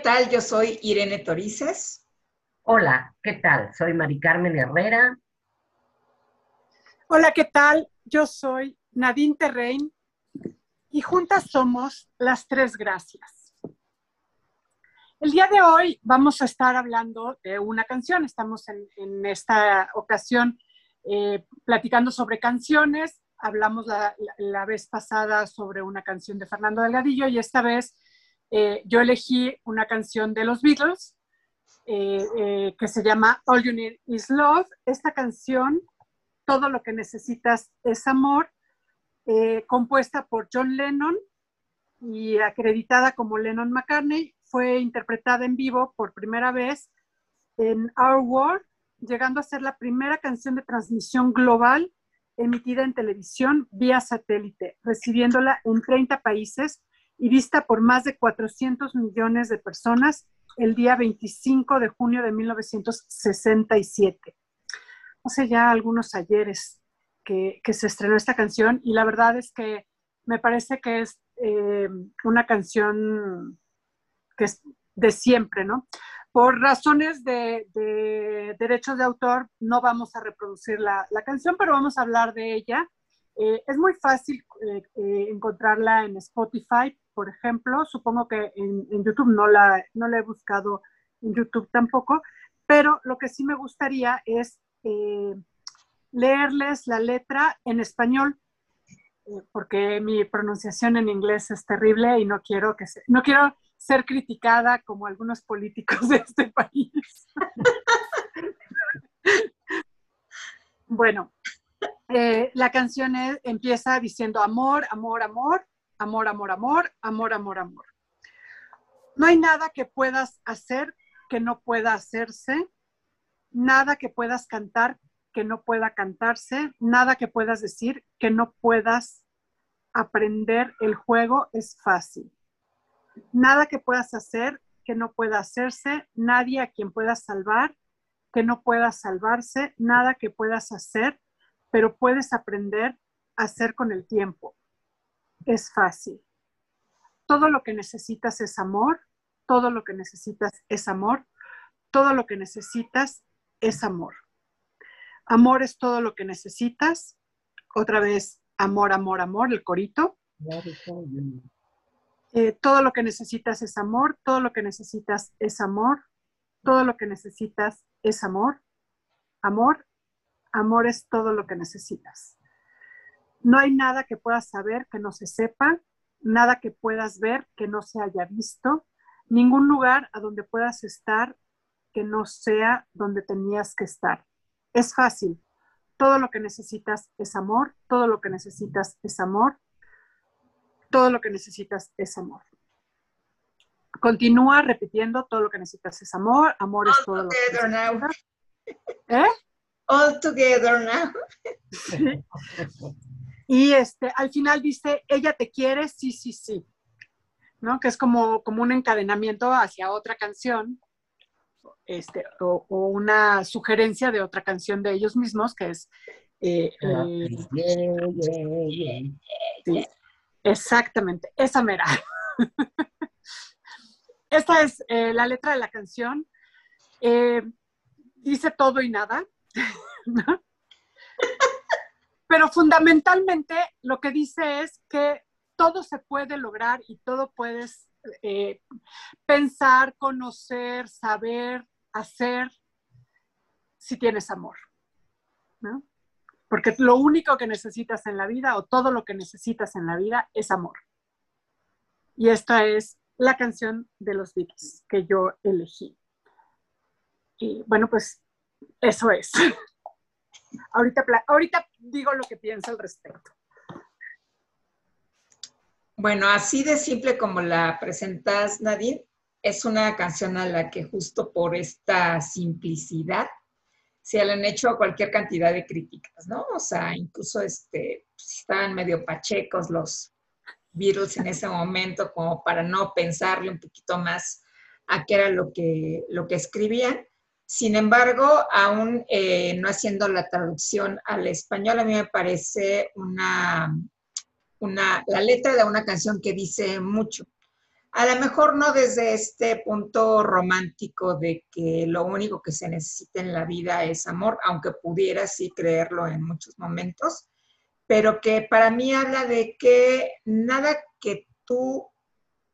Hola, ¿qué tal? Yo soy Irene Torices. Hola, ¿qué tal? Soy Mari Carmen Herrera. Hola, ¿qué tal? Yo soy Nadine Terrein y juntas somos las tres gracias. El día de hoy vamos a estar hablando de una canción. Estamos en, esta ocasión eh, platicando sobre canciones. Hablamos la, vez pasada sobre una canción de Fernando Delgadillo y esta vez eh, yo elegí una canción de los Beatles eh, que se llama All You Need Is Love. Esta canción todo lo que necesitas es amor, eh, compuesta por John Lennon y acreditada como Lennon McCartney, fue interpretada en vivo por primera vez en Our World, llegando a ser la primera canción de transmisión global emitida en televisión vía satélite, recibiéndola en 30 países y vista por más de 400 millones de personas el día 25 de junio de 1967 hace ya algunos ayeres que, se estrenó esta canción y la verdad es que me parece que es eh, una canción que es de siempre, ¿no? Por razones de, derechos de autor no vamos a reproducir la, canción, pero vamos a hablar de ella. Eh, es muy fácil eh, encontrarla en Spotify, por ejemplo. Supongo que en, en, YouTube no la, no la he buscado en YouTube tampoco, pero lo que sí me gustaría es eh, leerles la letra en español, eh, porque mi pronunciación en inglés es terrible y no quiero, que no quiero ser criticada como algunos políticos de este país. bueno, eh, la canción empieza diciendo amor, amor, amor, amor, amor, amor, amor, amor, amor. No hay nada que puedas hacer que no pueda hacerse nada que puedas cantar que no pueda cantarse, nada que puedas decir que no puedas aprender el juego es fácil. Nada que puedas hacer que no pueda hacerse, nadie a quien puedas salvar que no pueda salvarse, nada que puedas hacer, pero puedes aprender a hacer con el tiempo. Es fácil. Todo lo que necesitas es amor, todo lo que necesitas es amor, todo lo que necesitas es amor. Amor es todo lo que necesitas. Otra vez, amor, amor, amor, el corito. Eh, todo lo que necesitas es amor, todo lo que necesitas es amor, todo lo que necesitas es amor. Amor, amor es todo lo que necesitas. No hay nada que puedas saber que no se sepa, nada que puedas ver que no se haya visto, ningún lugar a donde puedas estar que no sea donde tenías que estar. Es fácil. Todo lo que necesitas es amor, todo lo que necesitas es amor, todo lo que necesitas es amor. Continúa repitiendo, todo lo que necesitas es amor, amor es todo lo que necesitas. ¿Eh? All together now. Y este, al final dice, ella te quiere, sí, sí, sí. ¿No? Que es como, como un encadenamiento hacia otra canción este, o, una sugerencia de otra canción de ellos mismos, que es... Eh, eh, exactamente, esa mera. Esta es eh, la letra de la canción. dice todo y nada, Pero fundamentalmente lo que dice es que todo se puede lograr y todo puedes pensar, conocer, saber, hacer si tienes amor. ¿no? Porque lo único que necesitas en la vida o todo lo que necesitas en la vida es amor. Y esta es la canción de los Beatles que yo elegí. Y bueno, pues eso es. ahorita, ahorita digo lo que pienso al respecto. Bueno, así de simple como la presentas, Nadine, es una canción a la que justo por esta simplicidad se le han hecho cualquier cantidad de críticas, ¿no? O sea, incluso este, pues, estaban medio pachecos los virus en ese momento como para no pensarle un poquito más a qué era lo que, lo que escribían. Sin embargo, aún eh, no haciendo la traducción al español, a mí me parece una, una, la letra de una canción que dice mucho A lo mejor no desde este punto romántico de que lo único que se necesita en la vida es amor, aunque pudiera sí creerlo en muchos momentos, pero que para mí habla de que nada que tú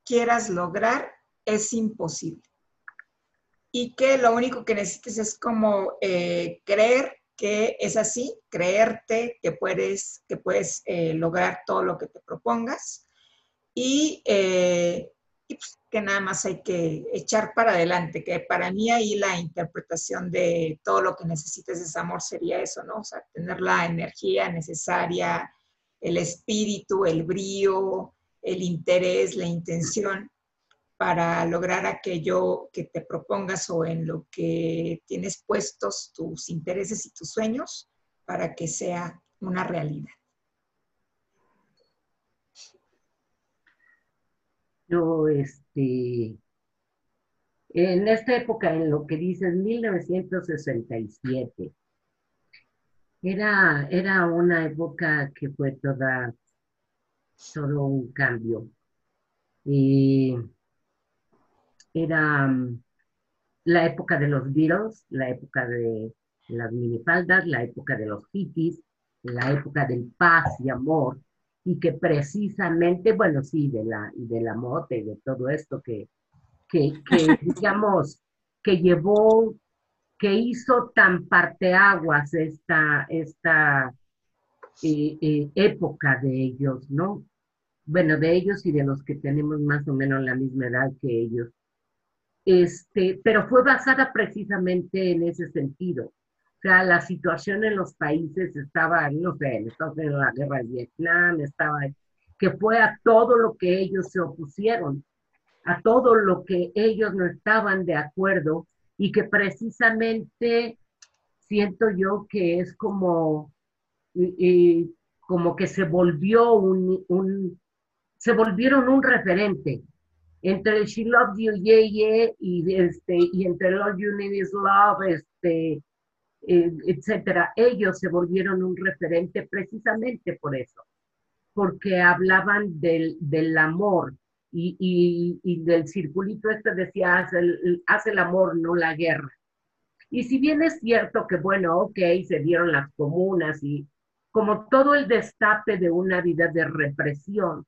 quieras lograr es imposible. Y que lo único que necesites es como eh, creer que es así, creerte que puedes, que puedes eh, lograr todo lo que te propongas y, eh, pues, que nada más hay que echar para adelante, que para mí ahí la interpretación de todo lo que necesites es amor sería eso, ¿no? O sea, tener la energía necesaria, el espíritu, el brío, el interés, la intención para lograr aquello que te propongas o en lo que tienes puestos tus intereses y tus sueños para que sea una realidad. Yo, este, en esta época, en lo que dices, 1967, era, era una época que fue toda, todo un cambio. Y era mm, la época de los Beatles, la época de las minifaldas, la época de los hippies, la época del paz y amor, y que precisamente, bueno, sí, de la, de la moda y de todo esto que, que, digamos, que llevó, que hizo tan parteaguas esta, esta eh, eh, época de ellos, ¿no? Bueno, de ellos y de los que tenemos más o menos la misma edad que ellos. Este, pero fue basada precisamente en ese sentido. O sea, la situación en los países estaba, no sé, en Estados Unidos la guerra de Vietnam, estaba, que fue a todo lo que ellos se opusieron, a todo lo que ellos no estaban de acuerdo y que precisamente siento yo que es como, como que se volvió un, un, se volvieron un referente entre el She Loves You, Yeah, Yeah, y, este, y entre All You Need Is Love, este, eh, etcétera, ellos se volvieron un referente precisamente por eso, porque hablaban del, del amor y, y, y, del circulito este decía, haz el, haz el amor, no la guerra. Y si bien es cierto que, bueno, ok, se dieron las comunas y como todo el destape de una vida de represión,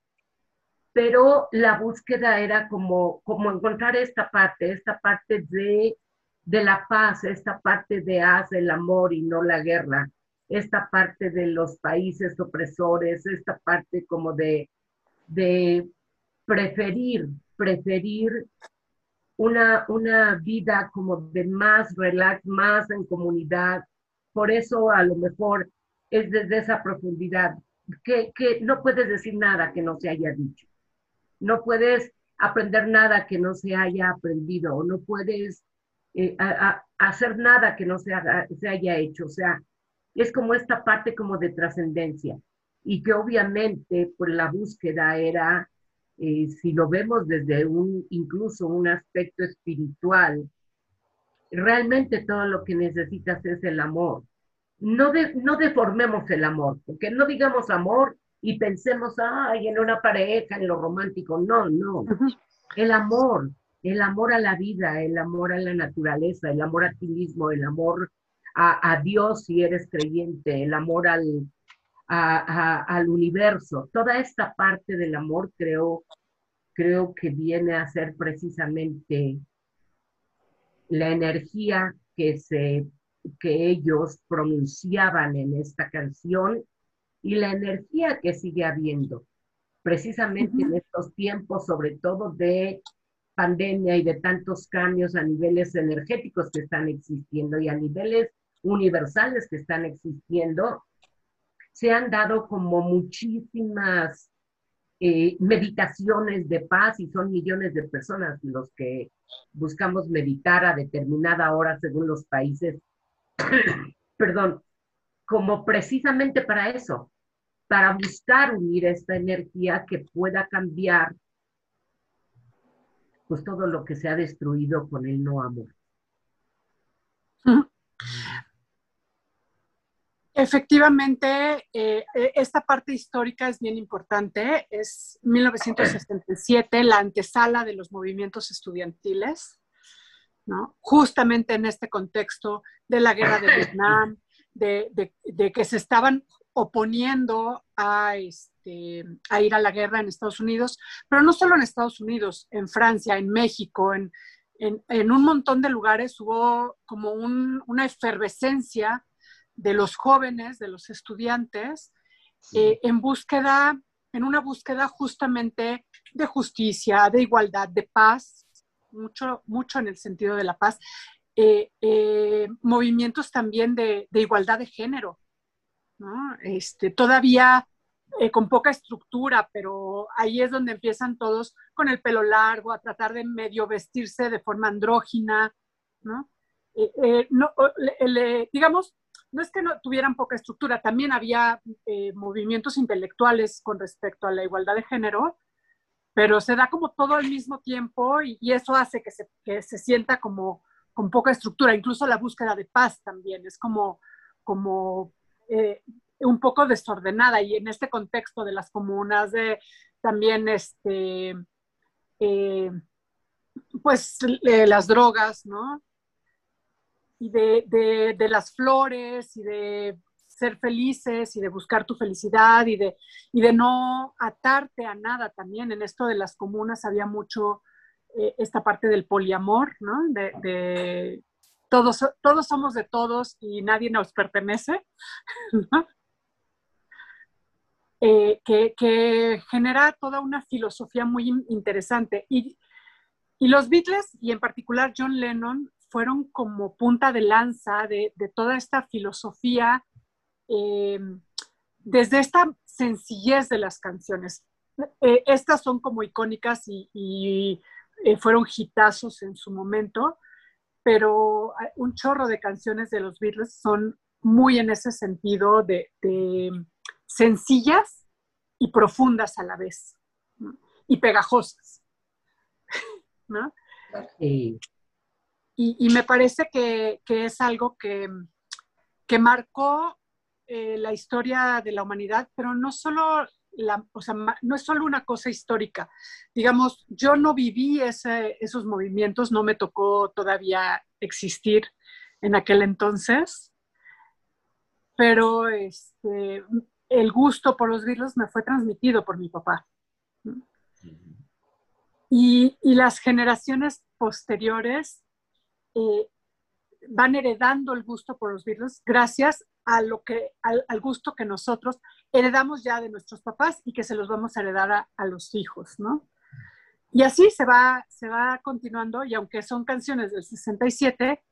pero la búsqueda era como, como encontrar esta parte, esta parte de, de la paz, esta parte de haz el amor y no la guerra, esta parte de los países opresores, esta parte como de, de preferir, preferir una, una vida como de más relax, más en comunidad. Por eso a lo mejor es desde esa profundidad que, que no puedes decir nada que no se haya dicho. No puedes aprender nada que no se haya aprendido o no puedes eh, hacer nada que no se, haya hecho. O sea, es como esta parte como de trascendencia y que obviamente por la búsqueda era, eh, si lo vemos desde un, incluso un aspecto espiritual, realmente todo lo que necesitas es el amor. No, no deformemos el amor, porque no digamos amor y pensemos, ay, en una pareja, en lo romántico. No, no. El amor, el amor a la vida, el amor a la naturaleza, el amor a ti mismo, el amor a, Dios si eres creyente, el amor al, al universo. Toda esta parte del amor creo, creo que viene a ser precisamente la energía que, se, que ellos pronunciaban en esta canción y la energía que sigue habiendo, precisamente en estos tiempos, sobre todo de pandemia y de tantos cambios a niveles energéticos que están existiendo y a niveles universales que están existiendo, se han dado como muchísimas eh, meditaciones de paz y son millones de personas los que buscamos meditar a determinada hora según los países. Perdón, como precisamente para eso, para buscar unir esta energía que pueda cambiar pues todo lo que se ha destruido con el no amor. Efectivamente, eh, eh, esta parte histórica es bien importante. Es 1967, la antesala de los movimientos estudiantiles, ¿no? justamente en este contexto de la guerra de Vietnam, de, que se estaban oponiendo a, este, a ir a la guerra en Estados Unidos, pero no solo en Estados Unidos, en Francia, en México, en, un montón de lugares hubo como una efervescencia de los jóvenes, de los estudiantes, eh, en búsqueda, en una búsqueda justamente de justicia, de igualdad, de paz, mucho, mucho en el sentido de la paz, eh, eh, movimientos también de, igualdad de género, este, todavía con poca estructura, pero ahí es donde empiezan todos con el pelo largo, a tratar de medio vestirse de forma andrógina, ¿no? digamos, no es que no tuvieran poca estructura, también había eh, movimientos intelectuales con respecto a la igualdad de género, pero se da como todo al mismo tiempo y, eso hace que se, sienta como con poca estructura, incluso la búsqueda de paz también es como, como eh, un poco desordenada y en este contexto de las comunas, de también este, eh, pues las drogas, ¿no? y de, de, las flores y de ser felices y de buscar tu felicidad y de, y de no atarte a nada también. En esto de las comunas había mucho eh, esta parte del poliamor, ¿no? De, todos, todos somos de todos y nadie nos pertenece, eh, que, que, genera toda una filosofía muy interesante. Y, y los Beatles, y en particular John Lennon, fueron como punta de lanza de, toda esta filosofía, eh, desde esta sencillez de las canciones. Eh, estas son como icónicas y, eh, fueron hitazos en su momento, pero un chorro de canciones de los Beatles son muy en ese sentido de, sencillas y profundas a la vez, y pegajosas. ¿no? Y, me parece que, es algo que, que marcó eh, la historia de la humanidad, pero no solo la, o sea, no es solo una cosa histórica. Digamos, yo no viví ese, esos movimientos, no me tocó todavía existir en aquel entonces, pero este, el gusto por los Beatles me fue transmitido por mi papá. Y, y las generaciones posteriores eh, van heredando el gusto por los Beatles gracias a lo que, al, gusto que nosotros heredamos ya de nuestros papás y que se los vamos a heredar a, los hijos, ¿no? Y así se va, se va continuando y aunque son canciones del 67,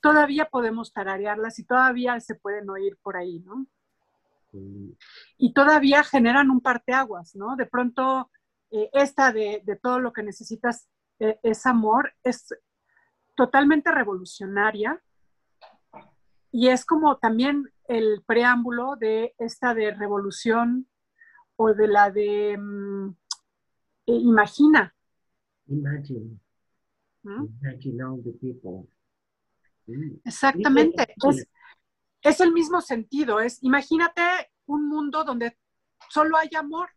todavía podemos tararearlas y todavía se pueden oír por ahí, ¿no? Y todavía generan un parteaguas, ¿no? De pronto, eh, esta de, de, todo lo que necesitas eh, es amor, es, totalmente revolucionaria y es como también el preámbulo de esta de revolución o de la de mm, eh, imagina. Imagine. Imagine all the people. Exactamente. Es, es el mismo sentido. Es imagínate un mundo donde solo hay amor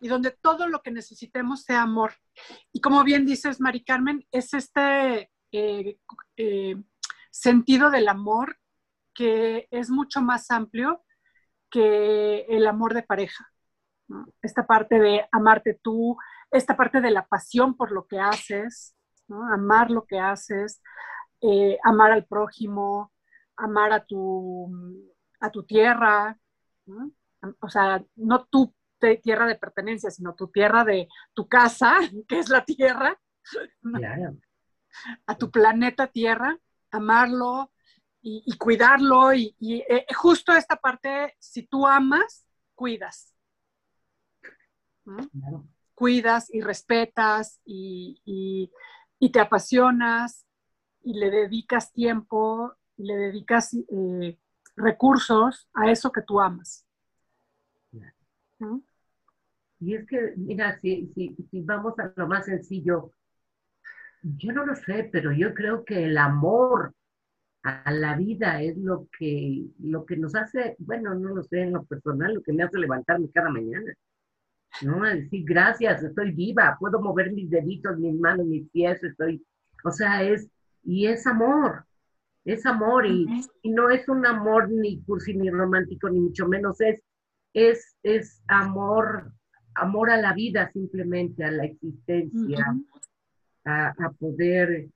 y donde todo lo que necesitemos sea amor. Y como bien dices, Mari Carmen, es este eh, eh, sentido del amor que es mucho más amplio que el amor de pareja. Esta parte de amarte tú, esta parte de la pasión por lo que haces, amar lo que haces, eh, amar al prójimo, amar a tu, a tu tierra, o sea, no tu tierra de pertenencia, sino tu tierra de tu casa, que es la tierra a tu planeta Tierra, amarlo y, cuidarlo. Y, eh, justo esta parte, si tú amas, cuidas. Cuidas y respetas y, te apasionas y le dedicas tiempo, le dedicas eh, recursos a eso que tú amas. Y es que, mira, si, si, vamos a lo más sencillo, yo no lo sé, pero yo creo que el amor a la vida, es lo que, lo que nos hace, bueno, no lo sé en lo personal, lo que me hace levantarme cada mañana. ¿no? Decir, gracias, estoy viva, puedo mover mis deditos, mis manos, mis pies, estoy, o sea, es, y es amor, es amor, y, y no es un amor ni cursi, ni romántico, ni mucho menos, es, es, es amor, amor a la vida simplemente, a la existencia, a, a, poder...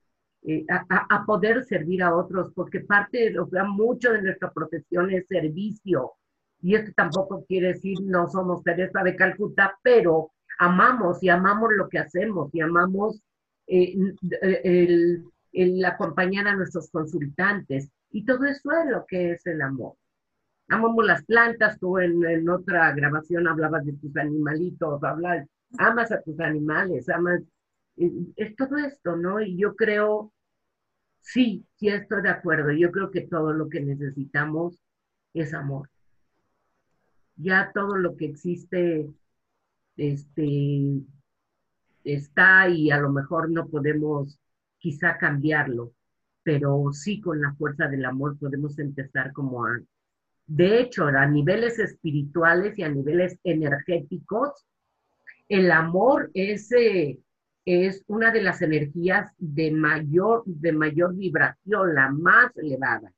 Eh, a, a, poder servir a otros, porque parte, o sea, mucho de nuestra profesión es servicio, y esto tampoco quiere decir no somos Teresa de Calcuta, pero amamos y amamos lo que hacemos y amamos eh, el, el, acompañar a nuestros consultantes. Y todo eso es lo que es el amor. Amamos las plantas, tú en, en otra grabación hablabas de tus animalitos, hablas, amas a tus animales, amas, eh, es todo esto, ¿no? Y yo creo, sí, sí estoy de acuerdo, yo creo que todo lo que necesitamos es amor ya todo lo que existe este, está y a lo mejor no podemos quizá cambiarlo, pero sí con la fuerza del amor podemos empezar como a... De hecho, a niveles espirituales y a niveles energéticos, el amor es, eh, es una de las energías de mayor, de mayor vibración, la más elevada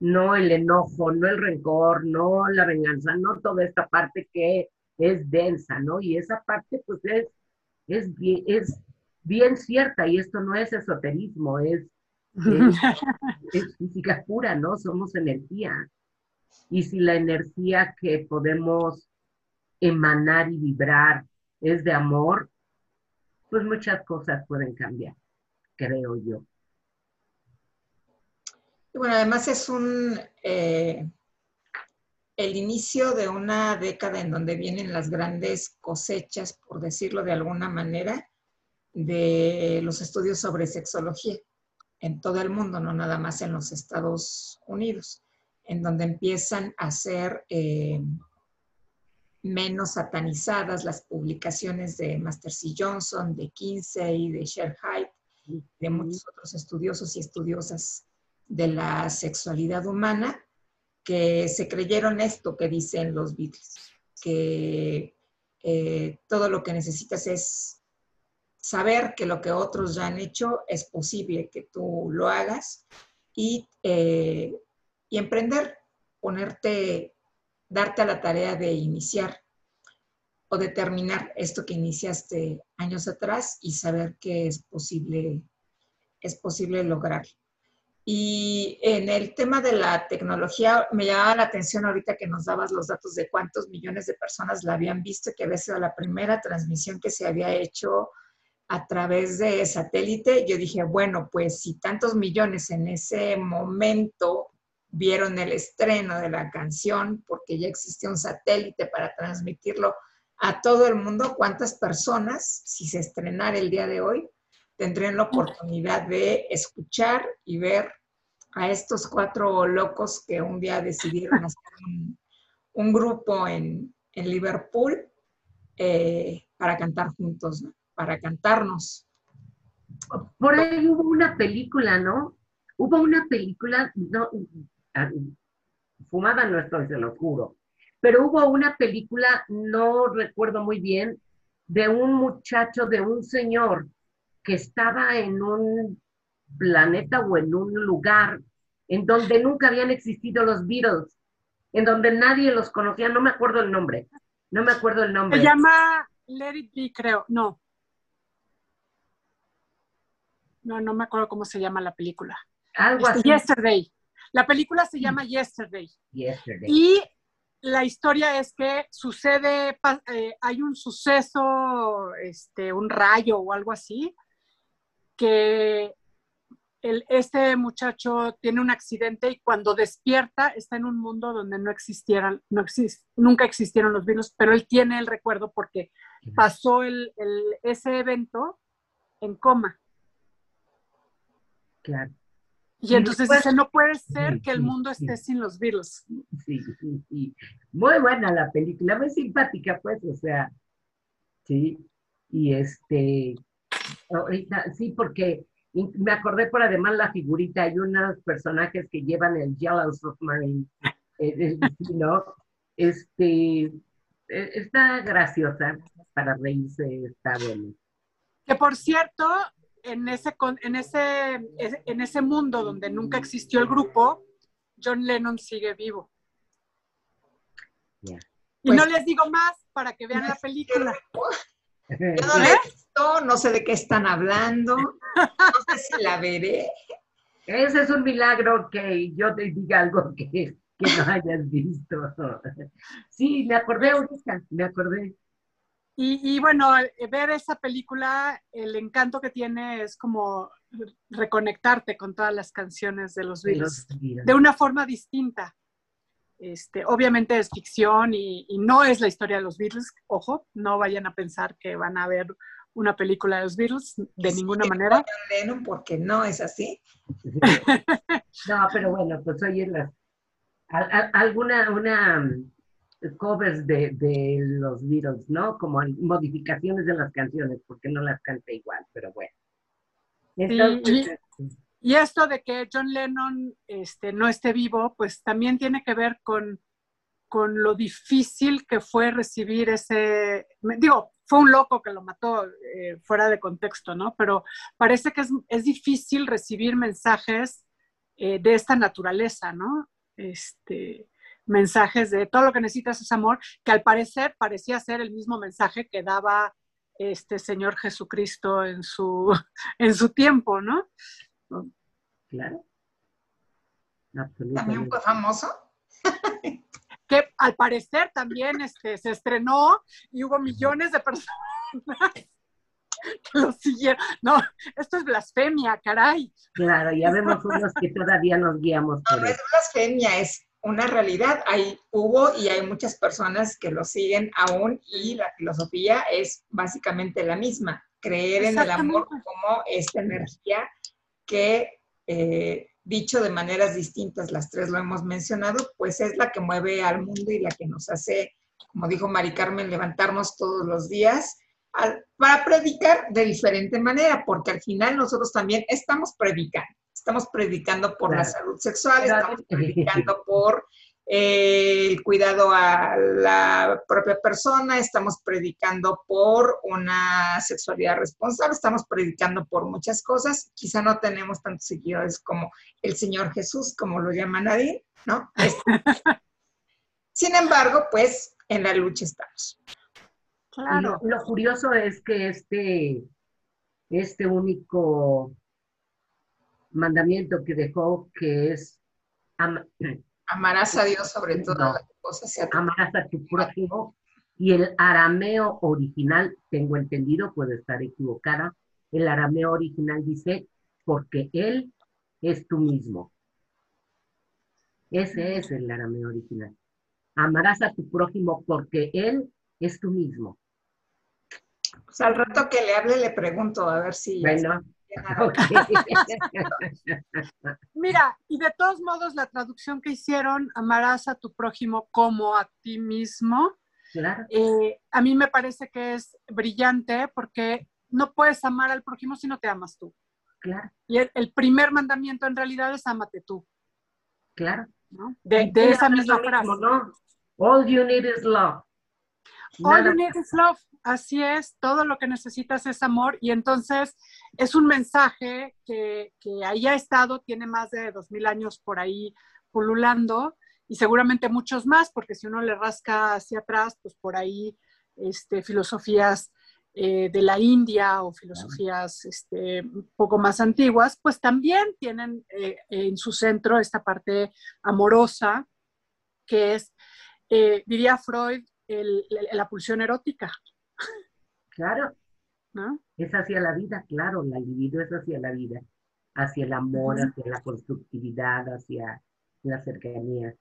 no el enojo, no el rencor, no la venganza, no toda esta parte que es densa, ¿no? Y esa parte pues es, es, bien, es bien cierta y esto no es esoterismo, es, es, física pura, ¿no? Somos energía. Y si la energía que podemos emanar y vibrar es de amor, pues muchas cosas pueden cambiar, creo yo. Bueno, además es un, eh, el inicio de una década en donde vienen las grandes cosechas, por decirlo de alguna manera, de los estudios sobre sexología en todo el mundo, no nada más en los Estados Unidos, en donde empiezan a ser eh, menos satanizadas las publicaciones de Master C. Johnson, de Kinsey, de Sher Hyde, de muchos otros estudiosos y estudiosas de la sexualidad humana que se creyeron esto que dicen los Beatles, que eh, todo lo que necesitas es saber que lo que otros ya han hecho es posible que tú lo hagas y, eh, y emprender, ponerte, darte a la tarea de iniciar o de terminar esto que iniciaste años atrás y saber que es posible, es posible lograrlo. Y en el tema de la tecnología, me llamaba la atención ahorita que nos dabas los datos de cuántos millones de personas la habían visto, que había sido la primera transmisión que se había hecho a través de satélite. Yo dije, bueno, pues si tantos millones en ese momento vieron el estreno de la canción, porque ya existía un satélite para transmitirlo a todo el mundo, ¿cuántas personas, si se estrenara el día de hoy, tendrían la oportunidad de escuchar y ver a estos cuatro locos que un día decidieron hacer un, grupo en, Liverpool eh, para cantar juntos, para cantarnos. Por ahí hubo una película, ¿no? Hubo una película, no, fumada no estoy, se lo juro, pero hubo una película, no recuerdo muy bien, de un muchacho, de un señor que estaba en un planeta o en un lugar en donde nunca habían existido los Beatles, en donde nadie los conocía, no me acuerdo el nombre, no me acuerdo el nombre. Se llama Let It Be, creo, no. No, no me acuerdo cómo se llama la película. Algo este, así. Yesterday. La película se llama Yesterday. Yesterday. Y la historia es que sucede, eh, hay un suceso, este, un rayo o algo así, que el, este muchacho tiene un accidente y cuando despierta está en un mundo donde no existieran, no nunca existieron los virus, pero él tiene el recuerdo porque pasó el, ese evento en coma. Claro. Y entonces dice, no puede ser que el mundo esté sin los virus. Sí, sí, sí. Muy buena la película, muy simpática, pues, o sea, sí. Y este, sí, porque me acordé por además la figurita, hay unos personajes que llevan el Yellow Submarine, eh, ¿no? Este, e, está graciosa para reírse, está bueno. Que por cierto, en ese, en ese, en ese mundo donde nunca existió el grupo, John Lennon sigue vivo. Y no pues les digo más para que vean la película. Yo no la he visto, no sé de qué están hablando, no sé si la veré. Ese es un milagro que yo te diga algo que, que no hayas visto. Sí, me acordé ahorita, me acordé. Y, bueno, ver esa película, el encanto que tiene es como reconectarte con todas las canciones de los Beatles de una forma distinta. Este, obviamente es ficción y, no es la historia de los Beatles, ojo, no vayan a pensar que van a ver una película de los Beatles de ninguna manera. porque no es así. no, pero bueno, pues oye, las, alguna una covers de, de, los Beatles, ¿no? Como modificaciones de las canciones, porque no las canta igual, pero bueno. Y esto de que John Lennon este, no esté vivo, pues también tiene que ver con, con lo difícil que fue recibir ese, digo, fue un loco que lo mató eh, fuera de contexto, ¿no? Pero parece que es, difícil recibir mensajes eh, de esta naturaleza, ¿no? Este, mensajes de todo lo que necesitas es amor, que al parecer parecía ser el mismo mensaje que daba este Señor Jesucristo en su, en su tiempo, ¿no? Claro. También fue famoso. que al parecer también este, se estrenó y hubo millones de personas que lo siguieron. No, esto es blasfemia, caray. Claro, ya vemos unos que todavía nos guiamos. no, no es blasfemia, es una realidad. Hay, hubo y hay muchas personas que lo siguen aún y la filosofía es básicamente la misma. Creer en el amor como esta energía que eh, dicho de maneras distintas, las tres lo hemos mencionado, pues es la que mueve al mundo y la que nos hace, como dijo Mari Carmen, levantarnos todos los días para predicar de diferente manera, porque al final nosotros también estamos predicando. Estamos predicando por la salud sexual, estamos predicando por el cuidado a la propia persona, estamos predicando por una sexualidad responsable, estamos predicando por muchas cosas. Quizá no tenemos tantos seguidores como el Señor Jesús, como lo llama nadie, ¿no? Sin embargo, pues en la lucha estamos. Claro. Lo, curioso es que este, este único mandamiento que dejó, que es Amarás a Dios sobre todas las cosas. Amarás a tu prójimo. Y el arameo original, tengo entendido, puedo estar equivocada, el arameo original dice, porque Él es tú mismo. Ese es el arameo original. Amarás a tu prójimo porque Él es tú mismo. Pues al rato que le hable le pregunto a ver si... Bueno, Mira, y de todos modos, la traducción que hicieron, amarás a tu prójimo como a ti mismo, eh, a mí me parece que es brillante porque no puedes amar al prójimo si no te amas tú. Claro. Y el, primer mandamiento en realidad es amate tú. Claro. De, esa misma frase. All you need is love. All you need is love. Así es, todo lo que necesitas es amor y entonces es un mensaje que, que ahí ha estado, tiene más de dos mil años por ahí pululando y seguramente muchos más, porque si uno le rasca hacia atrás, pues por ahí este, filosofías eh, de la India o filosofías este, poco más antiguas, pues también tienen eh, en su centro esta parte amorosa, que es, eh, diría Freud, la pulsión erótica. Claro. ¿No? Es hacia la vida, claro, la libido es hacia la vida, hacia el amor, hacia la constructividad, hacia la cercanía.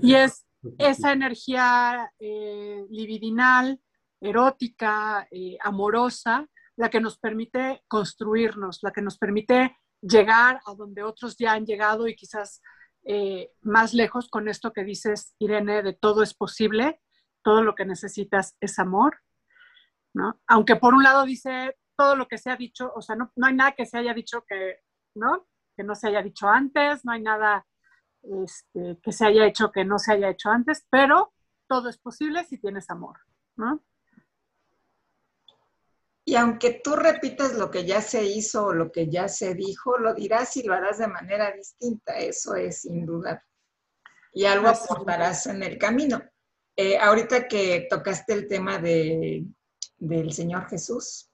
Y es esa energía eh, libidinal, erótica, eh, amorosa, la que nos permite construirnos, la que nos permite llegar a donde otros ya han llegado y quizás eh, más lejos con esto que dices, Irene, de todo es posible, todo lo que necesitas es amor, ¿no? Aunque por un lado dice, todo lo que se ha dicho, o sea, no, no hay nada que se haya dicho que, ¿no? Que no se haya dicho antes, no hay nada este, que se haya hecho que no se haya hecho antes, pero todo es posible si tienes amor, ¿no? Y aunque tú repitas lo que ya se hizo o lo que ya se dijo, lo dirás y lo harás de manera distinta, eso es sin duda. Y algo aportarás en el camino. Eh, ahorita que tocaste el tema de, del Señor Jesús,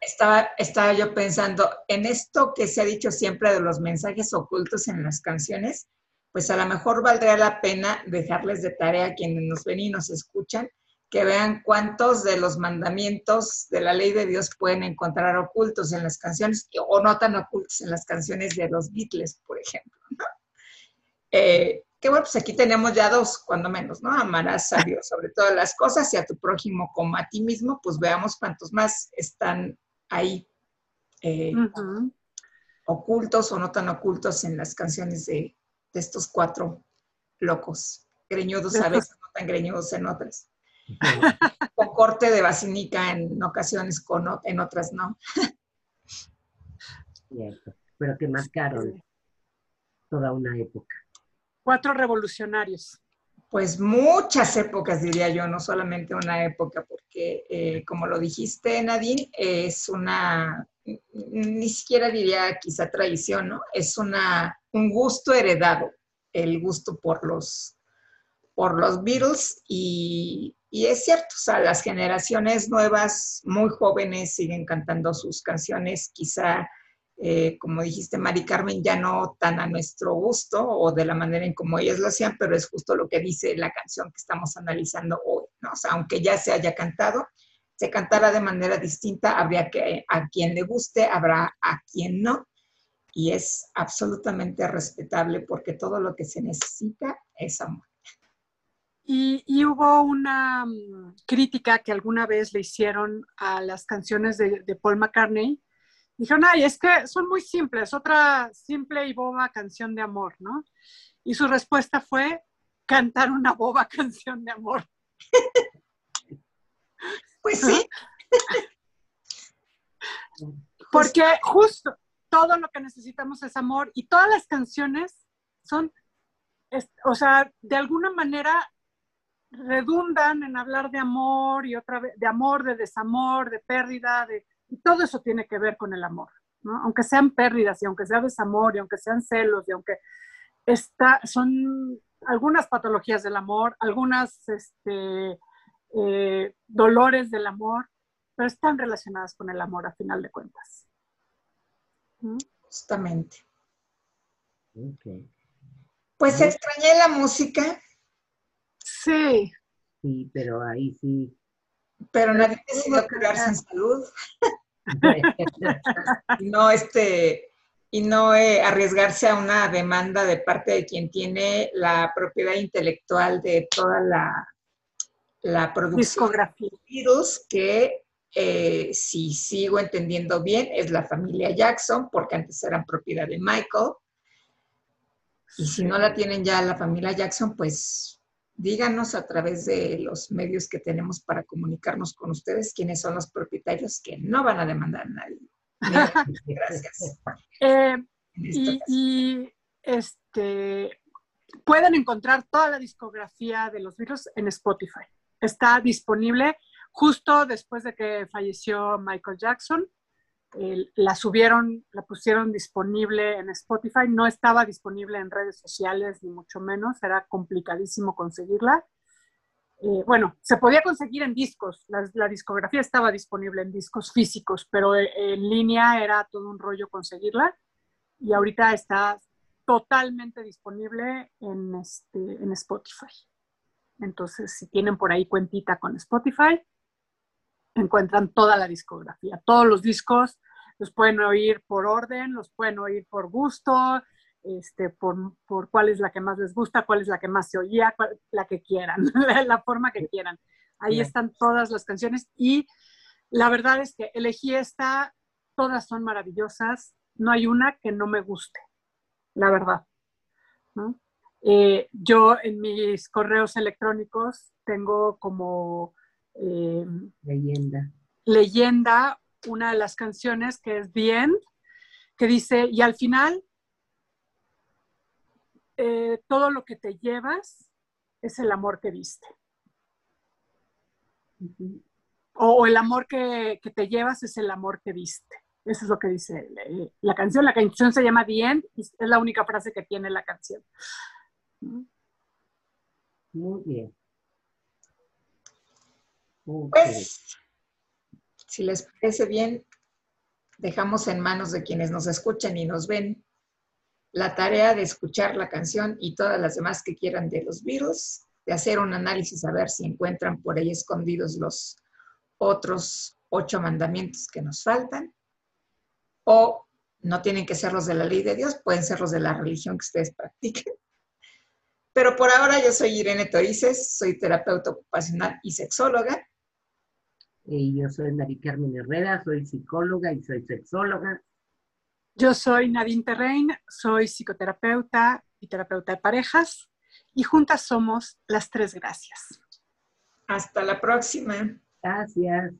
estaba, estaba yo pensando en esto que se ha dicho siempre de los mensajes ocultos en las canciones, pues a lo mejor valdría la pena dejarles de tarea a quienes nos ven y nos escuchan, que vean cuántos de los mandamientos de la ley de Dios pueden encontrar ocultos en las canciones o no tan ocultos en las canciones de los Beatles, por ejemplo. Eh, que bueno, pues aquí tenemos ya dos, cuando menos, ¿no? Amarás a Dios sobre todas las cosas y a tu prójimo como a ti mismo, pues veamos cuántos más están ahí eh, ocultos o no tan ocultos en las canciones de, estos cuatro locos, greñudos a veces, no tan greñudos en otras. con corte de basinica en ocasiones, con, en otras no. Cierto, pero que marcaron toda una época. Cuatro revolucionarios. Pues muchas épocas, diría yo, no solamente una época, porque eh, como lo dijiste, Nadine, es una, ni siquiera diría quizá tradición, ¿no? Es una, un gusto heredado, el gusto por los, por los Beatles y, y es cierto, o sea, las generaciones nuevas, muy jóvenes, siguen cantando sus canciones, quizá, eh, como dijiste, Mari Carmen, ya no tan a nuestro gusto o de la manera en como ellas lo hacían, pero es justo lo que dice la canción que estamos analizando hoy. O sea, aunque ya se haya cantado, se cantará de manera distinta, habría que, a quien le guste, habrá a quien no, y es absolutamente respetable porque todo lo que se necesita es amor. Y, hubo una mm, crítica que alguna vez le hicieron a las canciones de, Paul McCartney. Dijeron, ay, es que son muy simples, otra simple y boba canción de amor, ¿no? Y su respuesta fue cantar una boba canción de amor. Pues sí. Porque justo todo lo que necesitamos es amor y todas las canciones son, o sea, de alguna manera redundan en hablar de amor y otra vez, de amor, de desamor, de pérdida, de, todo eso tiene que ver con el amor, ¿no? Aunque sean pérdidas y aunque sea desamor y aunque sean celos y aunque está, son algunas patologías del amor, algunas este, eh, dolores del amor, pero están relacionadas con el amor a final de cuentas. Justamente. Pues extrañé la música Sí. Sí, pero ahí sí. Pero nadie decidió curarse en salud. no, este, y no eh, arriesgarse a una demanda de parte de quien tiene la propiedad intelectual de toda la, la producción de virus, que eh, si sigo entendiendo bien, es la familia Jackson, porque antes eran propiedad de Michael. Y si no la tienen ya la familia Jackson, pues díganos a través de los medios que tenemos para comunicarnos con ustedes quiénes son los propietarios que no van a demandar a nadie. Gracias. Eh, y, este, pueden encontrar toda la discografía de los virus en Spotify. Está disponible justo después de que falleció Michael Jackson la subieron, la pusieron disponible en Spotify, no estaba disponible en redes sociales, ni mucho menos, era complicadísimo conseguirla. Eh, bueno, se podía conseguir en discos, la, discografía estaba disponible en discos físicos, pero eh, en línea era todo un rollo conseguirla y ahorita está totalmente disponible en, este, en Spotify. Entonces, si tienen por ahí cuentita con Spotify, encuentran toda la discografía. Todos los discos los pueden oír por orden, los pueden oír por gusto, este, por, por, cuál es la que más les gusta, cuál es la que más se oía, la que quieran, la, forma que quieran. Ahí están todas las canciones y la verdad es que elegí esta, todas son maravillosas, no hay una que no me guste, la verdad. Eh, yo en mis correos electrónicos tengo como eh, leyenda. leyenda una de las canciones que es Bien, que dice, y al final, eh, todo lo que te llevas es el amor que viste. o, el amor que, te llevas es el amor que viste. Eso es lo que dice la canción. La canción se llama Bien y es la única frase que tiene la canción. Muy bien. Pues, si les parece bien, dejamos en manos de quienes nos escuchen y nos ven la tarea de escuchar la canción y todas las demás que quieran de los virus, de hacer un análisis a ver si encuentran por ahí escondidos los otros ocho mandamientos que nos faltan, o no tienen que ser los de la ley de Dios, pueden ser los de la religión que ustedes practiquen. Pero por ahora yo soy Irene Torices, soy terapeuta ocupacional y sexóloga y yo soy Mari Carmen Herrera, soy psicóloga y soy sexóloga. Yo soy Nadine Terrein, soy psicoterapeuta y terapeuta de parejas y juntas somos las tres gracias. Hasta la próxima. Gracias.